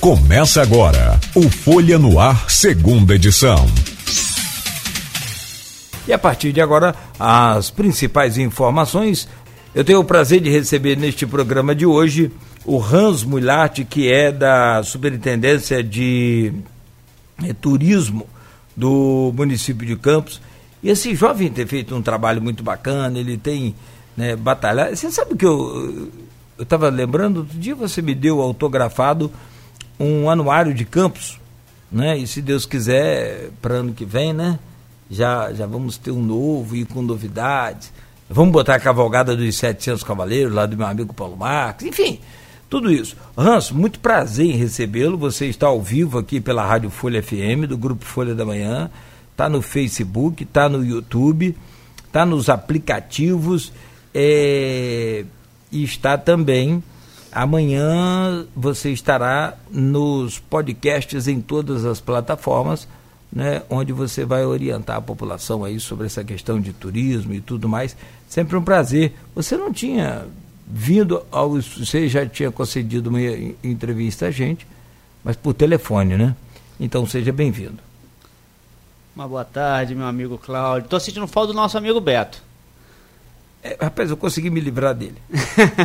Começa agora o Folha no Ar, segunda edição. E a partir de agora, as principais informações. Eu tenho o prazer de receber neste programa de hoje o Hans Mulart, que é da Superintendência de é, Turismo do município de Campos. E esse jovem tem feito um trabalho muito bacana, ele tem né, batalhado. Você sabe que eu estava lembrando, outro dia você me deu autografado um anuário de Campos, né? E se Deus quiser, para ano que vem, né? Já, já vamos ter um novo e com novidades. Vamos botar a cavalgada dos 700 cavaleiros lá do meu amigo Paulo Marques, enfim, tudo isso. Hans, muito prazer em recebê-lo. Você está ao vivo aqui pela Rádio Folha FM, do Grupo Folha da Manhã. Está no Facebook, está no YouTube, está nos aplicativos é, e está também. Amanhã você estará nos podcasts em todas as plataformas, né, onde você vai orientar a população aí sobre essa questão de turismo e tudo mais. Sempre um prazer. Você não tinha vindo ao. Você já tinha concedido uma entrevista a gente, mas por telefone, né? Então seja bem-vindo. Uma boa tarde, meu amigo Cláudio. Estou sentindo falta do nosso amigo Beto. É, rapaz, eu consegui me livrar dele.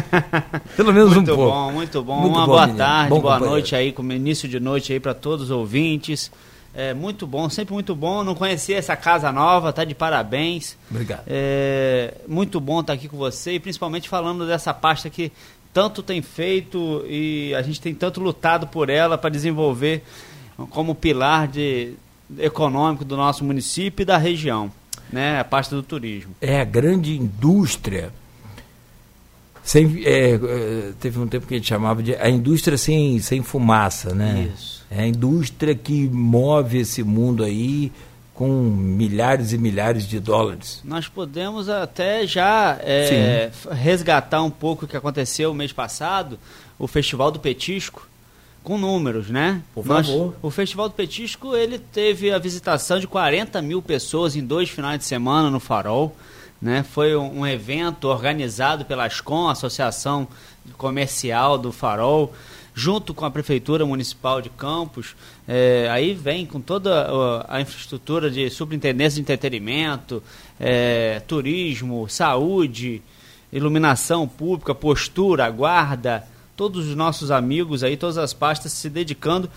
Pelo menos muito um pouco. Bom, muito bom, muito Uma bom, boa menino. tarde, bom boa noite aí, como início de noite aí para todos os ouvintes. É muito bom, sempre muito bom. Não conhecia essa casa nova, tá de parabéns. Obrigado. É muito bom estar tá aqui com você e principalmente falando dessa pasta que tanto tem feito e a gente tem tanto lutado por ela para desenvolver como pilar de, econômico do nosso município e da região, né? A pasta do turismo. É a grande indústria. Sem, é, é teve um tempo que a gente chamava de a indústria sem, sem fumaça, né? Isso é a indústria que move esse mundo aí com milhares e milhares de dólares. Nós podemos até já é, resgatar um pouco o que aconteceu o mês passado, o Festival do Petisco, com números, né? Por favor. Nós, o Festival do Petisco ele teve a visitação de 40 mil pessoas em dois finais de semana no Farol. Né? Foi um, um evento organizado pela Ascom, Associação Comercial do Farol junto com a Prefeitura Municipal de Campos, é, aí vem com toda a, infraestrutura de superintendência de entretenimento, é, turismo, saúde, iluminação pública, postura, guarda, todos os nossos amigos aí, todas as pastas se dedicando,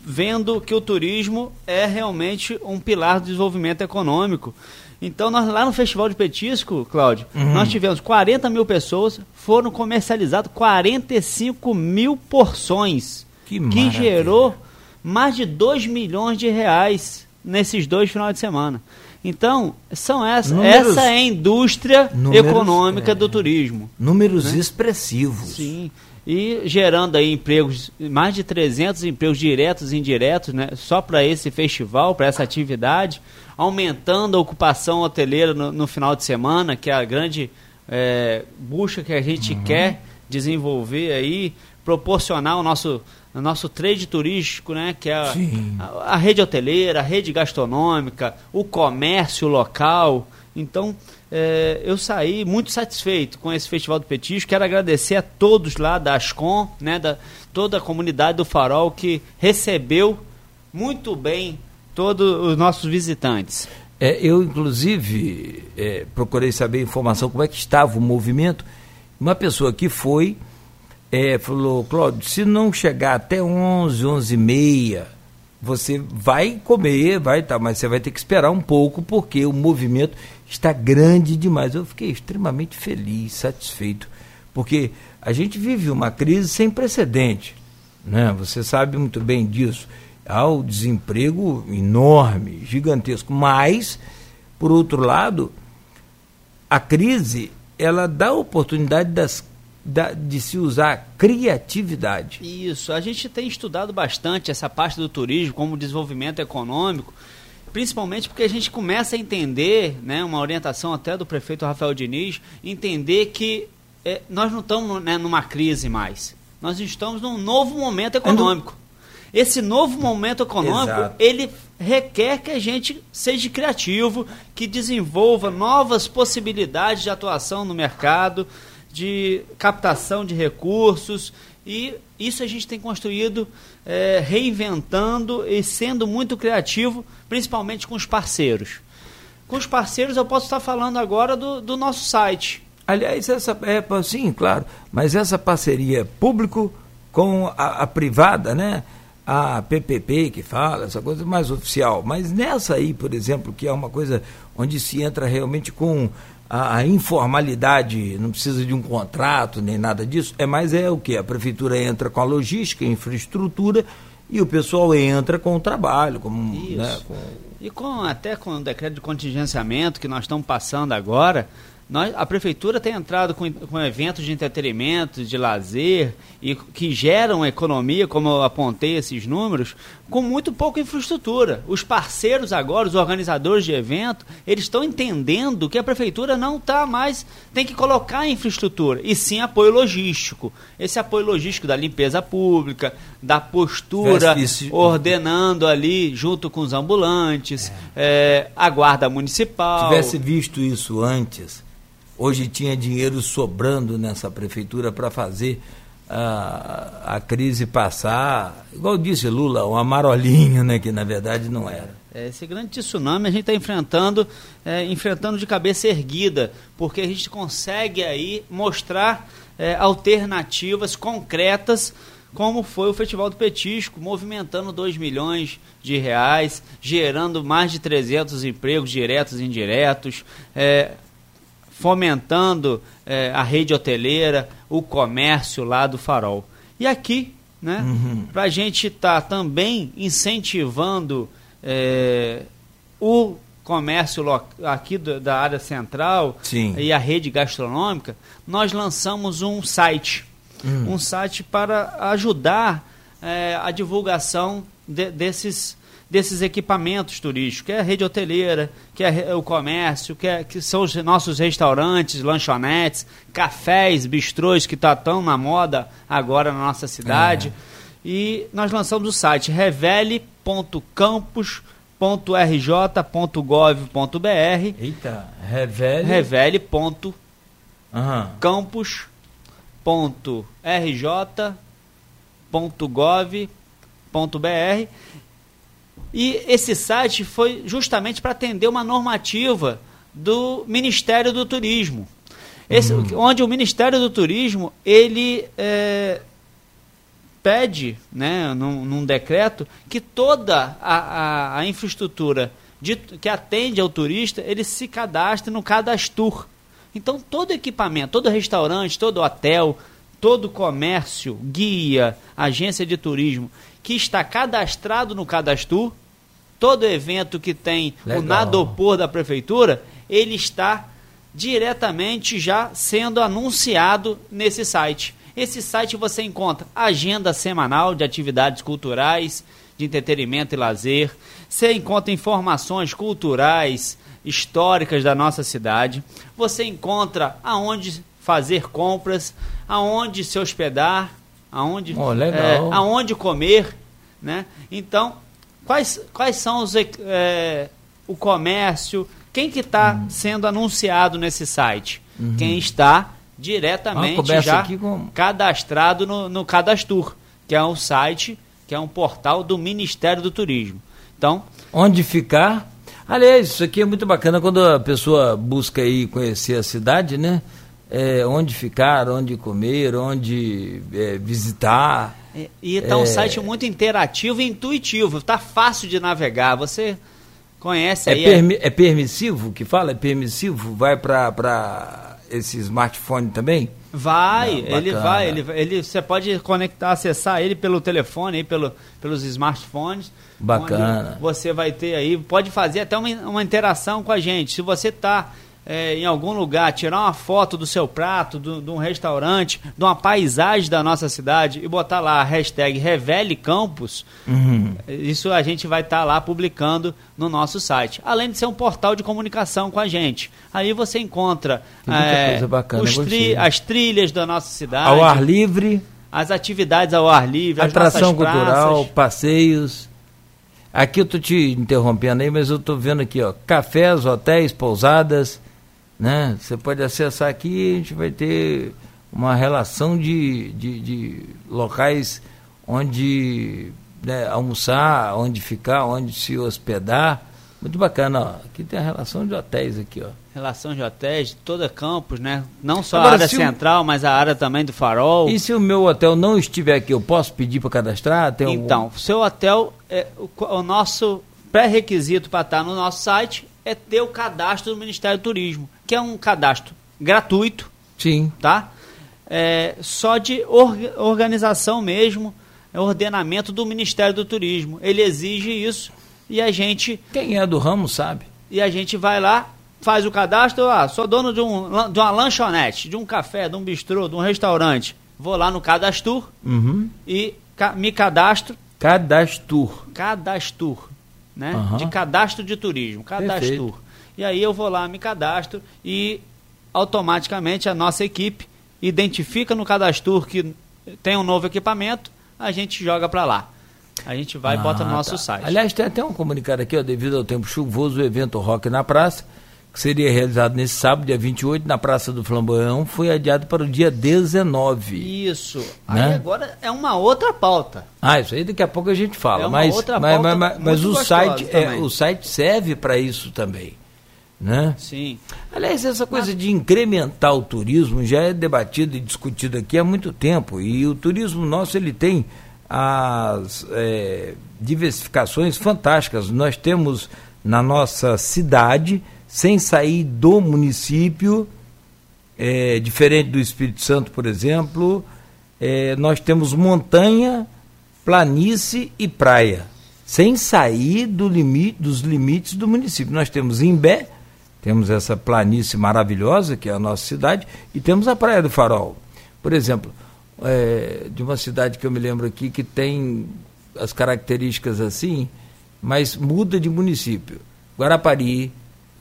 vendo que o turismo é realmente um pilar do desenvolvimento econômico. Então, nós, lá no Festival de Petisco, Cláudio, uhum. nós tivemos 40 mil pessoas, foram comercializadas 45 mil porções, que, que gerou mais de 2 milhões de reais nesses dois finais de semana. Então, são essa, números, essa é a indústria números, econômica é, do turismo. Números né? expressivos. Sim e gerando aí empregos, mais de 300 empregos diretos e indiretos, né, só para esse festival, para essa atividade, aumentando a ocupação hoteleira no, no, final de semana, que é a grande é, busca que a gente uhum. quer desenvolver aí, proporcionar o nosso, o nosso trade turístico, né, que é a, a, a rede hoteleira, a rede gastronômica, o comércio local. Então, é, eu saí muito satisfeito com esse Festival do Petisco. Quero agradecer a todos lá da Ascom, né, da toda a comunidade do Farol que recebeu muito bem todos os nossos visitantes. É, eu, inclusive, é, procurei saber informação como é que estava o movimento. Uma pessoa que foi é, falou, Cláudio, se não chegar até 11, 11 e meia, você vai comer, vai tá, mas você vai ter que esperar um pouco porque o movimento está grande demais. Eu fiquei extremamente feliz, satisfeito, porque a gente vive uma crise sem precedente, né? Você sabe muito bem disso. Há o desemprego enorme, gigantesco, mas por outro lado, a crise ela dá oportunidade das da, de se usar criatividade. Isso, a gente tem estudado bastante essa parte do turismo como desenvolvimento econômico, principalmente porque a gente começa a entender, né, uma orientação até do prefeito Rafael Diniz, entender que é, nós não estamos né, numa crise mais, nós estamos num novo momento econômico. Esse novo momento econômico, Exato. ele requer que a gente seja criativo, que desenvolva novas possibilidades de atuação no mercado, de captação de recursos e isso a gente tem construído é, reinventando e sendo muito criativo, principalmente com os parceiros. Com os parceiros eu posso estar falando agora do, do nosso site. Aliás, essa é sim, claro, mas essa parceria público com a, a privada, né? a PPP que fala, essa coisa mais oficial. Mas nessa aí, por exemplo, que é uma coisa onde se entra realmente com a, a, informalidade, não precisa de um contrato nem nada disso, é mais é o que? A prefeitura entra com a logística, a infraestrutura e o pessoal entra com o trabalho, como, né, com... E com, até com o decreto de contingenciamento que nós estamos passando agora, nós, a prefeitura tem entrado com, com eventos de entretenimento, de lazer, e que geram economia, como eu apontei esses números, com muito pouca infraestrutura. Os parceiros agora, os organizadores de evento, eles estão entendendo que a prefeitura não está mais, tem que colocar infraestrutura, e sim apoio logístico. Esse apoio logístico da limpeza pública, da postura, ordenando ali junto com os ambulantes, é. É, a guarda municipal. Tivesse visto isso antes Hoje tinha dinheiro sobrando nessa prefeitura para fazer a, a crise passar, igual disse Lula, uma marolinha, né, que na verdade não era. É, esse grande tsunami a gente está enfrentando, é, enfrentando de cabeça erguida, porque a gente consegue aí mostrar é, alternativas concretas, como foi o Festival do Petisco, movimentando 2 milhões de reais, gerando mais de 300 empregos diretos e indiretos, é, fomentando é, a rede hoteleira, o comércio lá do Farol. E aqui, né, uhum. para a gente estar tá também incentivando é, o comércio aqui do, da área central Sim. e a rede gastronômica, nós lançamos um site. Uhum. Um site para ajudar é, a divulgação de, desses desses equipamentos turísticos, que é a rede hoteleira, que é o comércio, que, é, que são os nossos restaurantes, lanchonetes, cafés, bistrôs que estão tá tão na moda agora na nossa cidade. É. E nós lançamos o site revele.campus.rj.gov.br. Eita, revele. Revele.campus.rj.gov.br e esse site foi justamente para atender uma normativa do Ministério do Turismo. Esse, uhum. Onde o Ministério do Turismo ele é, pede, né, num, num, decreto, que toda a, a, a infraestrutura de, que atende ao turista ele se cadastre no Cadastur. Então todo equipamento, todo restaurante, todo hotel, todo comércio, guia, agência de turismo que está cadastrado no Cadastur todo evento que tem Legal. o nadopor da prefeitura, ele está diretamente já sendo anunciado nesse site. Esse site você encontra agenda semanal de atividades culturais, de entretenimento e lazer. Você encontra informações culturais, históricas da nossa cidade. Você encontra aonde fazer compras, aonde se hospedar, aonde, oh, é, aonde comer, né? Então Quais, quais são os, é, o comércio? Quem que está uhum. sendo anunciado nesse site? Uhum. Quem está diretamente ah, já com... cadastrado no, no Cadastur, que é um site, que é um portal do Ministério do Turismo. Então, onde ficar? Aliás, isso aqui é muito bacana quando a pessoa busca aí conhecer a cidade, né? É, onde ficar, onde comer, onde é, visitar. É, e está um é... site muito interativo e intuitivo, está fácil de navegar. Você conhece é aí. Permi é... permissivo que fala? É permissivo? Vai para esse smartphone também? Vai, ele vai, ele, ele, você pode conectar, acessar ele pelo telefone, aí, pelo, pelos smartphones. Bacana. Você vai ter aí, pode fazer até uma, uma interação com a gente. Se você está é, em algum lugar, tirar uma foto do seu prato, de um restaurante, de uma paisagem da nossa cidade e botar lá a hashtag Revele Campos, uhum. isso a gente vai estar tá lá publicando no nosso site. Além de ser um portal de comunicação com a gente. Aí você encontra é, bacana, tri as trilhas da nossa cidade. Ao ar livre. As atividades ao ar livre, atração cultural, passeios. Aqui eu estou te interrompendo aí, mas eu estou vendo aqui, ó, cafés, hotéis, pousadas, Né? Você pode acessar aqui, a gente vai ter uma relação de, de, de locais onde né, almoçar, onde ficar, onde se hospedar. Muito bacana, ó. Aqui tem a relação de hotéis aqui, ó. Relação de hotéis de toda campus, né? Não só Agora, a área central, o... mas a área também do farol. E se o meu hotel não estiver aqui, eu posso pedir para cadastrar? Tem então, algum... seu hotel, é, o, o nosso pré-requisito para estar no nosso site é ter o cadastro do Ministério do Turismo, que é um cadastro gratuito. Sim. Tá? É, só de or, organização mesmo, é ordenamento do Ministério do Turismo. Ele exige isso e a gente. Quem é do ramo sabe. E a gente vai lá, faz o cadastro. Ah, sou dono de, um, de uma lanchonete, de um café, de um bistrô, de um restaurante. Vou lá no Cadastur uhum. e ca me cadastro. Cadastur. Cadastur né? Uhum. De cadastro de turismo, cadastro. E aí eu vou lá, me cadastro e automaticamente a nossa equipe identifica no cadastro que tem um novo equipamento, a gente joga para lá. A gente vai ah, e bota no ah, nosso tá. site. Aliás, tem até um comunicado aqui, ó, devido ao tempo chuvoso, o evento Rock na Praça que seria realizado nesse sábado, dia 28, na Praça do Flamboyão, foi adiado para o dia 19. Isso. Né? Aí agora é uma outra pauta. Ah, isso aí daqui a pouco a gente fala. É uma mas, outra mas, pauta mas, mas, mas o, site, é, o site serve para isso também. Né? Sim. Aliás, essa coisa mas... de incrementar o turismo já é debatido e discutido aqui há muito tempo. E o turismo nosso ele tem as é, diversificações fantásticas. Nós temos na nossa cidade sem sair do município, é, diferente do Espírito Santo, por exemplo, é, nós temos montanha, planície e praia, sem sair do limite, dos limites do município. Nós temos Imbé, temos essa planície maravilhosa, que é a nossa cidade, e temos a Praia do Farol. Por exemplo, é, de uma cidade que eu me lembro aqui que tem as características assim, mas muda de município. Guarapari,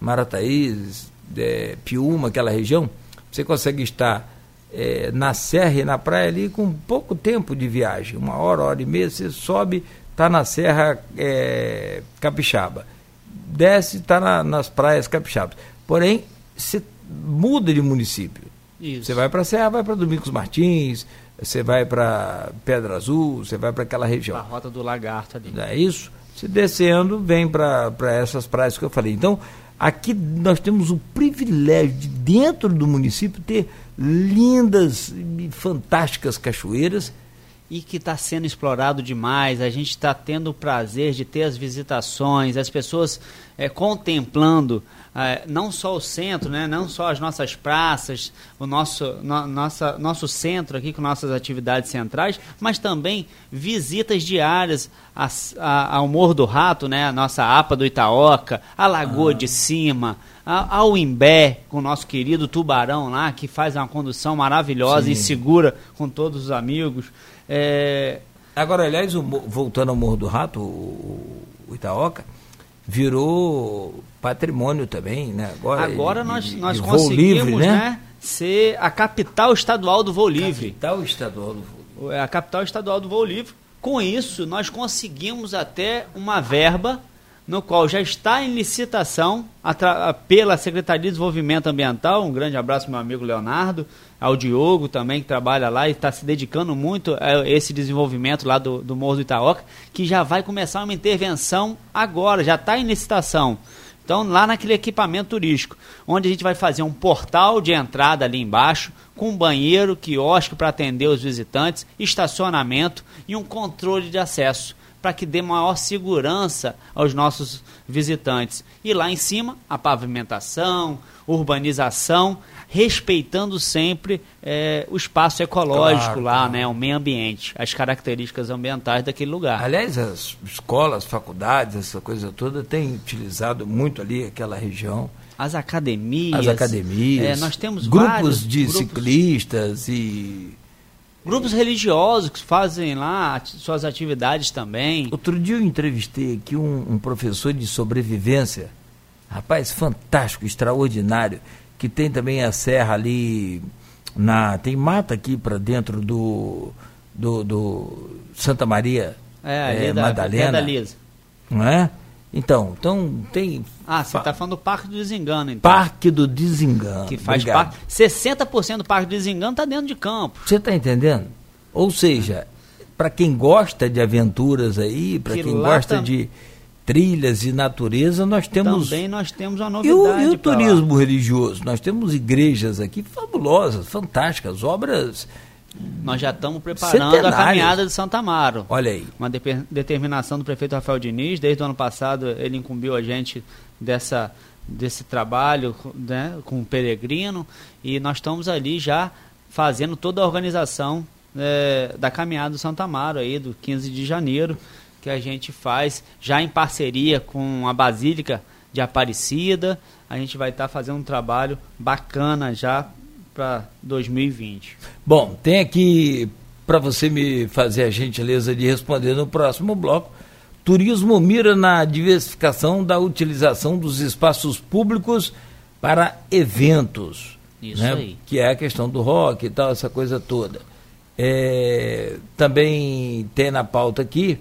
Marataízes, é, Piúma, aquela região, você consegue estar é, na serra e na praia ali com pouco tempo de viagem, uma hora, hora e meia, você sobe, está na serra é, capixaba, desce, está na, nas praias capixabas. Porém, você muda de município. Você vai para a serra, vai para Domingos Martins, você vai para Pedra Azul, você vai para aquela região. A rota do Lagarto ali. É isso. Se descendo, vem para essas praias que eu falei. Então, Aqui nós temos o privilégio de, dentro do município, ter lindas e fantásticas cachoeiras. E que está sendo explorado demais, a gente está tendo o prazer de ter as visitações, as pessoas é, contemplando é, não só o centro, né, não só as nossas praças, o nosso, no, nossa, nosso centro aqui com nossas atividades centrais, mas também visitas diárias a, a, ao Morro do Rato, né, a nossa APA do Itaoca, a Lagoa ah. de Cima, a, ao Imbé, com o nosso querido Tubarão lá, que faz uma condução maravilhosa Sim. e segura com todos os amigos. É... Agora, aliás, o, voltando ao Morro do Rato, o, o Itaoca, virou patrimônio também, né? Agora, Agora nós, de, nós de conseguimos livre, né? né? ser a capital estadual do voo livre. Capital estadual do voo livre. É a capital estadual do voo livre. Com isso, nós conseguimos até uma verba no qual já está em licitação pela Secretaria de Desenvolvimento Ambiental. Um grande abraço, meu amigo Leonardo, ao Diogo também, que trabalha lá e está se dedicando muito a esse desenvolvimento lá do, do Morro do Itaoca, que já vai começar uma intervenção agora, já está em licitação. Então, lá naquele equipamento turístico, onde a gente vai fazer um portal de entrada ali embaixo, com banheiro, quiosque para atender os visitantes, estacionamento e um controle de acesso para que dê maior segurança aos nossos visitantes. E lá em cima, a pavimentação, urbanização, respeitando sempre é, o espaço ecológico claro, lá, claro. né, o meio ambiente, as características ambientais daquele lugar. Aliás, as escolas, faculdades, essa coisa toda, tem utilizado muito ali aquela região. As academias. As academias. É, nós temos grupos de grupos... ciclistas e Grupos religiosos que fazem lá suas atividades também. Outro dia eu entrevistei aqui um, um professor de sobrevivência, rapaz fantástico, extraordinário, que tem também a serra ali na tem mata aqui para dentro do, do, do Santa Maria é, é, da, Madalena, não é? Então, então tem. Ah, você está falando do Parque do Desengano, então. Parque do Desengano. Que faz Obrigado. parte. 60% do Parque do Desengano está dentro de campo. Você está entendendo? Ou seja, para quem gosta de aventuras aí, para Que quem gosta tam- de trilhas e natureza, nós temos. Também nós temos uma E o, novidade. e o pra lá. turismo religioso? Nós temos igrejas aqui fabulosas, fantásticas, obras. Nós já estamos preparando a Centenárias. caminhada de Santa Amaro. Olha aí. Uma depe- determinação do prefeito Rafael Diniz, desde o ano passado ele incumbiu a gente dessa, desse trabalho né, com o peregrino e nós estamos ali já fazendo toda a organização eh, da caminhada do Santa Amaro aí do 15 de janeiro que a gente faz já em parceria com a Basílica de Aparecida. A gente vai estar fazendo um trabalho bacana já para 2020. Bom, tem aqui para você me fazer a gentileza de responder no próximo bloco. Turismo mira na diversificação da utilização dos espaços públicos para eventos. Isso né? aí. Que é a questão do rock e tal, essa coisa toda. É, também tem na pauta aqui,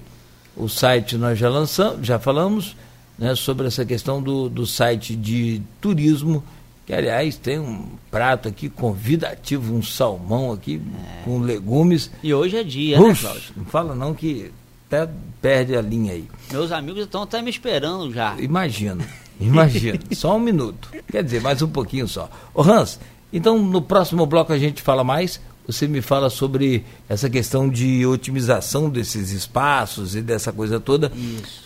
o site nós já lançamos, já falamos, né, sobre essa questão do, do site de turismo, que aliás tem um prato aqui convidativo, um salmão aqui com legumes. E hoje é dia, né, Ux, Cláudio? não fala não que até perde a linha aí. Meus amigos estão até me esperando já. Imagino, imagino. só um minuto. Quer dizer, mais um pouquinho só. Ô Hans, então no próximo bloco a gente fala mais. Você me fala sobre essa questão de otimização desses espaços e dessa coisa toda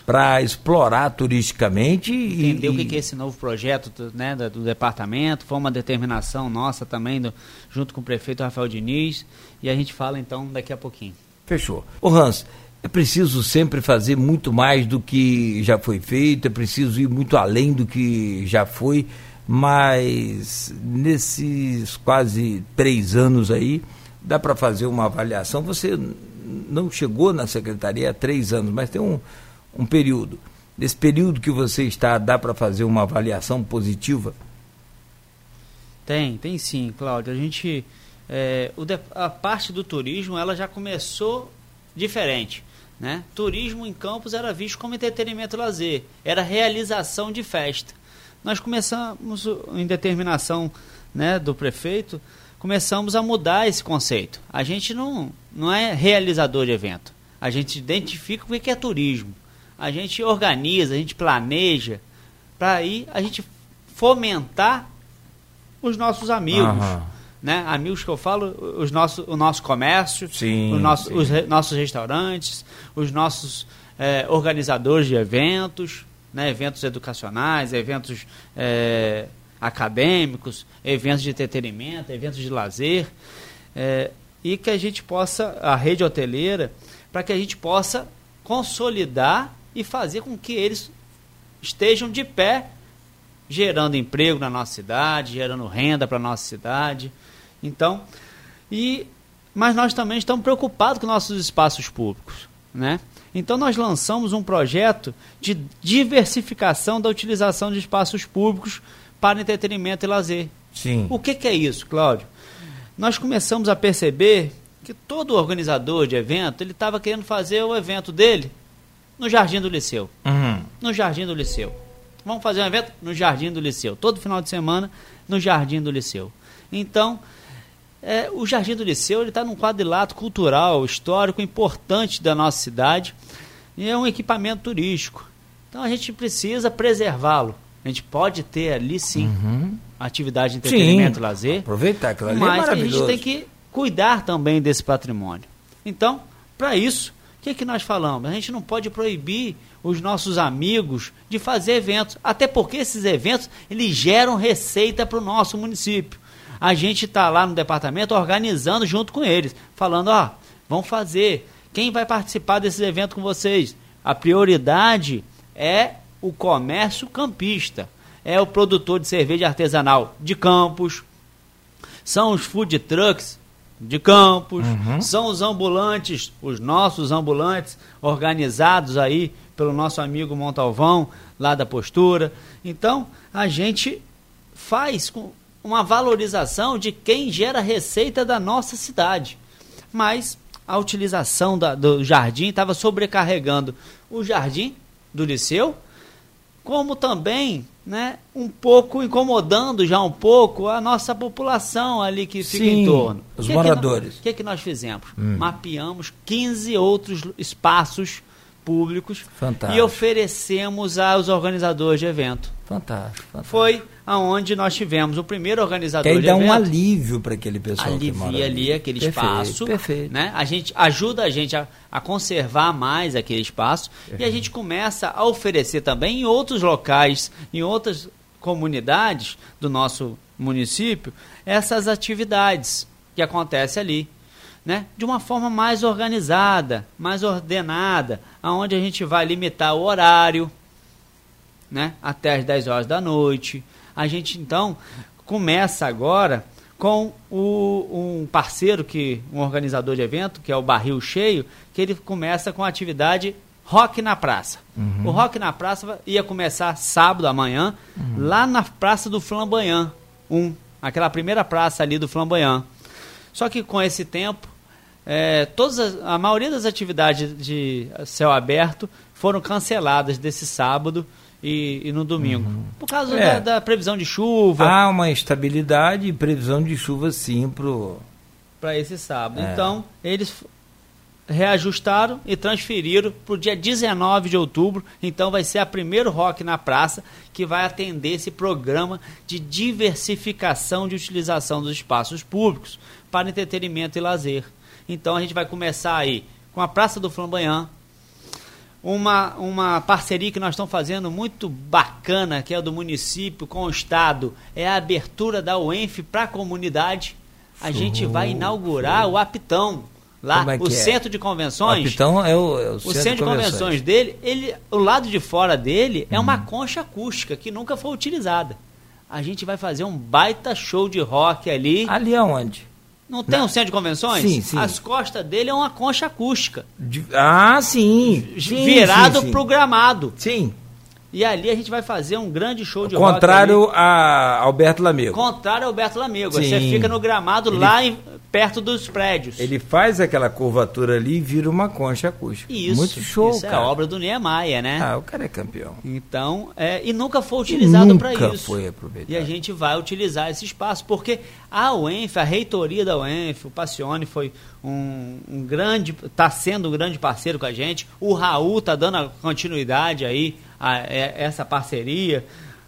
para explorar turisticamente e Entender o que, que é esse novo projeto do, né, da- do departamento. Foi uma determinação nossa também, do- junto com o prefeito Rafael Diniz. E a gente fala então daqui a pouquinho. Fechou. Ô Hans, é preciso sempre fazer muito mais do que já foi feito, é preciso ir muito além do que já foi, mas nesses quase três anos aí, dá para fazer uma avaliação. Você não chegou na secretaria há três anos, mas tem um, um período. Nesse período que você está, dá para fazer uma avaliação positiva? Tem, tem sim, Cláudio. A gente. é, o a parte do turismo ela já começou diferente. Né? Turismo em campos era visto como entretenimento lazer, era realização de festa. Nós começamos, o- em determinação né, do prefeito, começamos a mudar esse conceito. A gente não, não é realizador de evento, a gente identifica o que é turismo. A gente organiza, a gente planeja, para aí a gente fomentar os nossos amigos. Aham. Né? Amigos que eu falo, os nosso, o nosso comércio, Sim, os, nossos, sim. os re- nossos restaurantes, os nossos eh, organizadores de eventos, né? eventos educacionais, eventos eh, acadêmicos, eventos de entretenimento, eventos de lazer, eh, e que a gente possa, a rede hoteleira, para que a gente possa consolidar e fazer com que eles estejam de pé gerando emprego na nossa cidade, gerando renda para a nossa cidade. Então, e mas nós também estamos preocupados com nossos espaços públicos, né? Então nós lançamos um projeto de diversificação da utilização de espaços públicos para entretenimento e lazer. Sim. O que, que é isso, Cláudio? Nós começamos a perceber que todo organizador de evento ele estava querendo fazer o evento dele no Jardim do Liceu Uhum. no Jardim do Liceu. Vamos fazer um evento no Jardim do Liceu. Todo final de semana no Jardim do Liceu. Então, é, o Jardim do Liceu está num quadrilátero cultural, histórico, importante da nossa cidade e é um equipamento turístico. Então a gente precisa preservá-lo. A gente pode ter ali sim atividade de entretenimento e lazer, Aproveitar aquilo ali é mas a maravilhoso. gente tem que cuidar também desse patrimônio. Então, para isso, o que, que nós falamos? A gente não pode proibir os nossos amigos de fazer eventos, até porque esses eventos eles geram receita para o nosso município. A gente está lá no departamento organizando junto com eles, falando, ó, vamos fazer. Quem vai participar desses eventos com vocês? A prioridade é o comércio campista, é o produtor de cerveja artesanal de Campos, são os food trucks de Campos, são os ambulantes, os nossos ambulantes organizados aí pelo nosso amigo Montalvão, lá da postura. Então, a gente faz com uma valorização de quem gera receita da nossa cidade. Mas a utilização da- do jardim estava sobrecarregando o jardim do liceu, como também né, um pouco incomodando já um pouco a nossa população ali que fica Sim, em torno. os que moradores. O que, que nós fizemos? Mapeamos 15 outros espaços públicos Fantástico. e oferecemos aos organizadores de evento. Fantástico. fantástico. Foi aonde nós tivemos o primeiro organizador Que aí de evento um alívio para aquele pessoal que mora alivia ali aquele Perfeito, espaço, Perfeito. né? A gente ajuda a gente a, a conservar mais aquele espaço e a gente começa a oferecer também em outros locais, em outras comunidades do nosso município, essas atividades que acontecem ali, né? De uma forma mais organizada, mais ordenada, aonde a gente vai limitar o horário, né? Até as 10 horas da noite. A gente então começa agora com o, um parceiro que um organizador de evento, que é o Barril Cheio, que ele começa com a atividade Rock na Praça. O Rock na Praça ia começar sábado amanhã, lá na Praça do Flamboyant, um, aquela primeira praça ali do Flamboyant. Só que com esse tempo, é, todas as- a maioria das atividades de céu aberto foram canceladas desse sábado e, e no domingo. Por causa É. da, da previsão de chuva Há uma estabilidade e previsão de chuva sim pro. para esse sábado. É. Então, eles reajustaram e transferiram para o dia 19 de outubro. Então, vai ser a primeiro rock na praça que vai atender esse programa de diversificação de utilização dos espaços públicos para entretenimento e lazer. Então, a gente vai começar aí com a Praça do Flamboyant, uma, uma parceria que nós estamos fazendo muito bacana, que é do município com o Estado, é a abertura da UENF para a comunidade. A gente vai inaugurar o Apitão, lá, é o é? Centro de Convenções. Então é o, é o O centro de convenções dele, ele, o lado de fora dele é uma concha acústica que nunca foi utilizada. A gente vai fazer um baita show de rock ali. Ali aonde? Não tem um centro de convenções? Sim, sim. As costas dele é uma concha acústica. De- Ah, sim. sim virado sim, sim. pro gramado. Sim. E ali a gente vai fazer um grande show de Contrário rock. a Alberto Lamego. Contrário ao Beto Lamego. Sim. Você fica no gramado Ele- lá em- perto dos prédios. Ele faz aquela curvatura ali e vira uma concha acústica. Isso, Muito show, isso cara. é obra do Niemeyer, né? Ah, o cara é campeão. Então, é, e nunca foi utilizado para nunca isso. foi aproveitado. E a gente vai utilizar esse espaço, porque a UENF, a reitoria da UENF, o Passione foi um, um grande, está sendo um grande parceiro com a gente. O Raul está dando a continuidade aí a, a essa parceria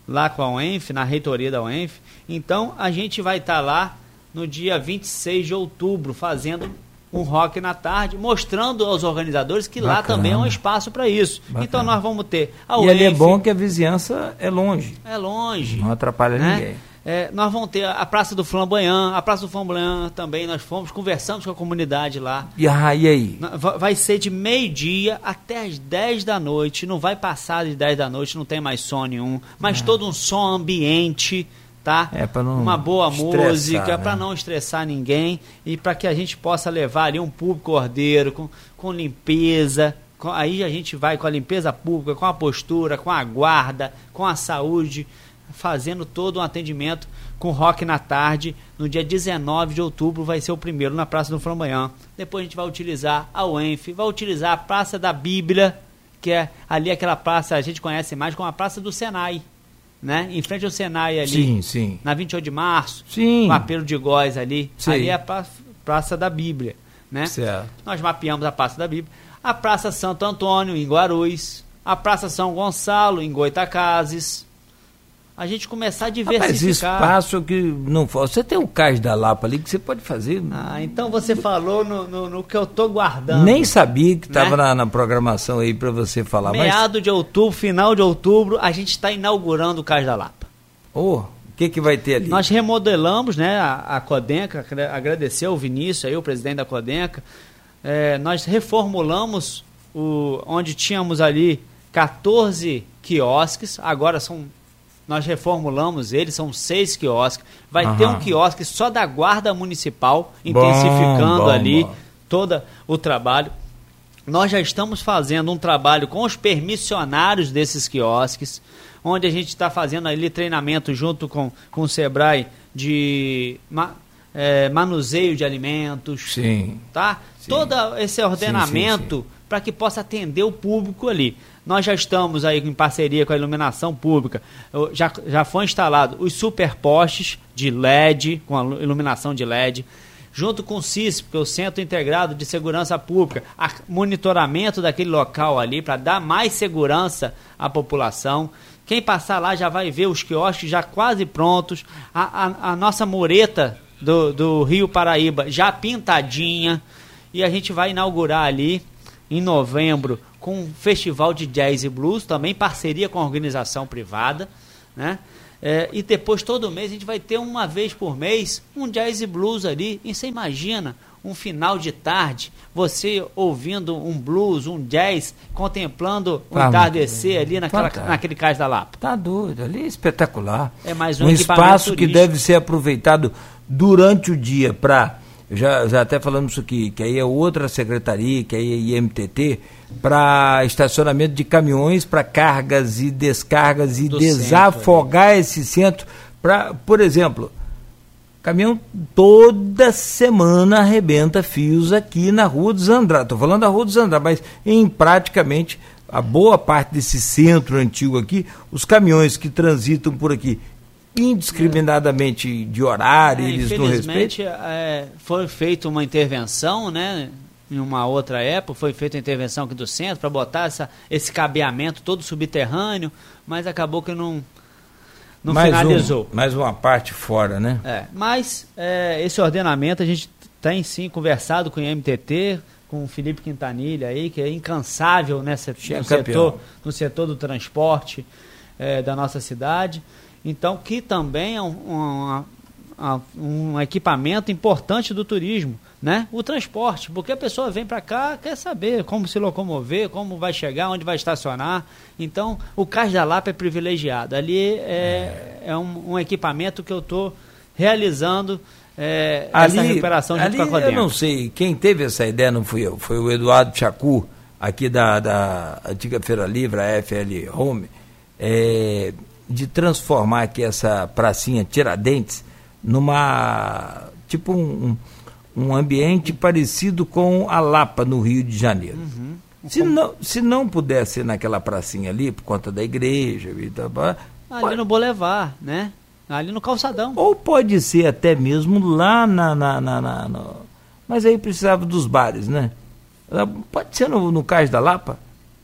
lá com a UENF, na reitoria da UENF. Então, a gente vai estar lá no dia 26 de outubro, fazendo um rock na tarde, mostrando aos organizadores que lá Bacana. também é um espaço para isso. Bacana. Então, nós vamos ter a e ali é UENF, bom que a vizinhança é longe. é longe. Não atrapalha né? ninguém. É, nós vamos ter a Praça do Flamboyant, a Praça do Flamboyant também, nós fomos, conversamos com a comunidade lá. E, ah, e aí? Vai ser de meio-dia até as 10 da noite, não vai passar de 10 da noite, não tem mais som nenhum, mas todo um som ambiente, tá? É, pra não Uma boa música, né? para não estressar ninguém e para que a gente possa levar ali um público ordeiro, com, com limpeza. com- aí a gente vai com a limpeza pública, com a postura, com a guarda, com a saúde, fazendo todo um atendimento com rock na tarde. No dia 19 de outubro vai ser o primeiro na Praça do Flamboyant. Depois a gente vai utilizar a UENF, vai utilizar a Praça da Bíblia, que é ali aquela praça, a gente conhece mais como a Praça do Senai, né? Em frente ao Senai ali, Sim, sim. na 28 de março, Sim. o apelo de Góis ali. Sim. Ali é a pra- Praça da Bíblia, né? Certo. Nós mapeamos a Praça da Bíblia. A Praça Santo Antônio, em Guarulhos. A Praça São Gonçalo, em Goitacazes. A gente começar a Mas diversificar. espaço que não for. Você tem o cais da Lapa ali que você pode fazer. Ah, então você falou no, no, no que eu tô guardando. Nem sabia que estava Né? na, na programação aí para você falar. Mas, Meado de outubro, final de outubro, a gente está inaugurando o Cais da Lapa. ô, o que, que vai ter ali? Nós remodelamos né, a, a Codenca, agra- agradecer ao Vinícius, aí, o presidente da Codenca. É, nós reformulamos o, onde tínhamos ali 14 quiosques, agora são. Nós reformulamos eles, são seis quiosques. Vai ter um quiosque só da Guarda Municipal, intensificando bom, ali bom. todo o trabalho. Nós já estamos fazendo um trabalho com os permissionários desses quiosques, onde a gente está fazendo ali treinamento junto com, com o Sebrae de ma- eh, manuseio de alimentos, Sim. tá? Sim. Todo esse ordenamento para que possa atender o público ali. Nós já estamos aí em parceria com a iluminação pública, já, já foi instalado os superpostes de LED, com a iluminação de LED, junto com o CISP, que é o Centro Integrado de Segurança Pública, monitoramento daquele local ali para dar mais segurança à população. Quem passar lá já vai ver os quiosques já quase prontos, a, a, a nossa mureta do, do Rio Paraíba já pintadinha, e a gente vai inaugurar ali em novembro com um festival de jazz e blues, também parceria com a organização privada, né? É, e depois todo mês a gente vai ter uma vez por mês um jazz e blues ali. E você imagina um final de tarde, você ouvindo um blues, um jazz, contemplando o tá entardecer ali naquela, naquele cais da Lapa. Tá doido, ali é espetacular. É mais um, um espaço que deve ser aproveitado durante o dia para já, já até falamos isso aqui, que aí é outra secretaria, que aí é IMTT, para estacionamento de caminhões para cargas e descargas e Do desafogar centro, esse centro. Pra, por exemplo, caminhão toda semana arrebenta fios aqui na Rua dos Andrade. Estou falando da Rua dos Andrade, mas em praticamente a boa parte desse centro antigo aqui, os caminhões que transitam por aqui indiscriminadamente de horário, é, eles não respeitam? É, foi feita uma intervenção, né? Em uma outra época, foi feita a intervenção aqui do centro para botar essa, esse cabeamento todo subterrâneo, mas acabou que não, não mais finalizou. Um, mais uma parte fora, né? É, mas é, esse ordenamento a gente tem sim conversado com o MTT, com o Felipe Quintanilha aí, que é incansável nessa, no, setor, no setor do transporte é, da nossa cidade. Então, que também é um, um, um equipamento importante do turismo, né? O transporte, porque a pessoa vem para cá, quer saber como se locomover, como vai chegar, onde vai estacionar. Então, o Cais da Lapa é privilegiado. Ali é, é um, um equipamento que eu estou realizando é, ali, essa recuperação junto ali, com a Eu não sei, quem teve essa ideia não fui eu, foi o Eduardo Chacu, aqui da, da antiga Feira Livre, a FL Home. É, de transformar aqui essa pracinha Tiradentes numa tipo um, um ambiente parecido com a Lapa no Rio de Janeiro. Uhum. Se, não, se não puder ser naquela pracinha ali, por conta da igreja, e tal, ali pode... no Boulevard, né? Ali no calçadão. Ou pode ser até mesmo lá na. na, na, na no... Mas aí precisava dos bares, né? Pode ser no, no Cais da Lapa?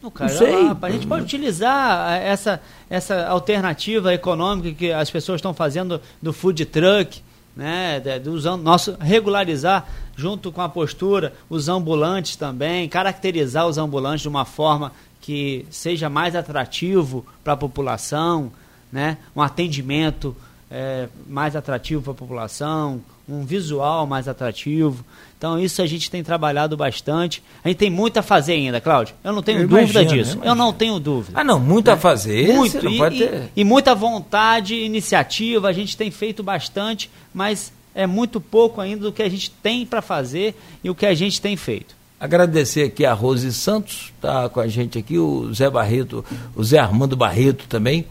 No Cais da Lapa. A gente pode utilizar essa, essa alternativa econômica que as pessoas estão fazendo do food truck, né, usando nosso regularizar junto com a postura os ambulantes também, caracterizar os ambulantes de uma forma que seja mais atrativo para a população, né, um atendimento é, mais atrativo para a população, um visual mais atrativo. Então isso a gente tem trabalhado bastante. A gente tem muito a fazer ainda, Cláudio. Eu não tenho eu dúvida imagino, disso. Eu, eu, não tenho dúvida. Ah, não, muito né? a fazer. Muito. E, e, e, muita vontade, iniciativa. A gente tem feito bastante, mas é muito pouco ainda do que a gente tem para fazer e o que a gente tem feito. Agradecer aqui a Rose Santos, tá com a gente aqui, o Zé Barreto, o Zé Armando Barreto também,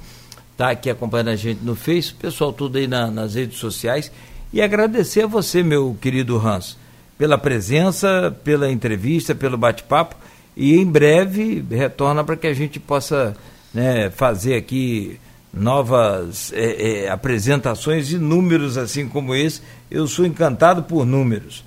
tá aqui acompanhando a gente no Face, o pessoal tudo aí na, nas redes sociais. E agradecer a você, meu querido Hans, pela presença, pela entrevista, pelo bate-papo. E em breve retorna para que a gente possa né, fazer aqui novas é, é, apresentações e números assim como esse. Eu sou encantado por números,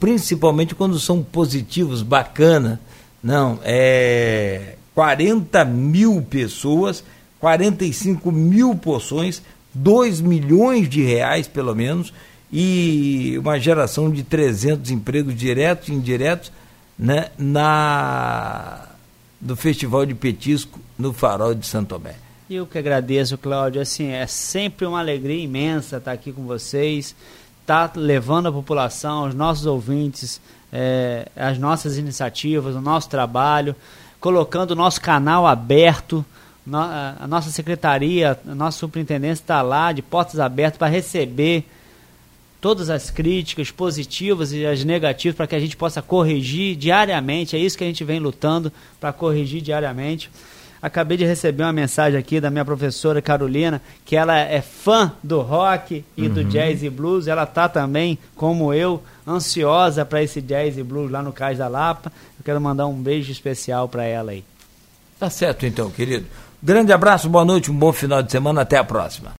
principalmente quando são positivos, bacana. Não, é 40 mil pessoas, 45 mil porções 2 milhões de reais, pelo menos, e uma geração de 300 empregos diretos e indiretos né, na, do Festival de Petisco no Farol de Santo Tomé. Eu que agradeço, Cláudio. Assim, é sempre uma alegria imensa estar aqui com vocês, estar tá levando a população, os nossos ouvintes, é, as nossas iniciativas, o nosso trabalho, colocando o nosso canal aberto a nossa secretaria, a nossa superintendência está lá de portas abertas para receber todas as críticas positivas e as negativas para que a gente possa corrigir diariamente. É isso que a gente vem lutando para corrigir diariamente. Acabei de receber uma mensagem aqui da minha professora Carolina, que ela é fã do rock e uhum. do jazz e blues. Ela tá também, como eu, ansiosa para esse jazz e blues lá no Cais da Lapa. Eu quero mandar um beijo especial para ela aí. Tá certo então, querido. Grande abraço, boa noite, um bom final de semana, até a próxima.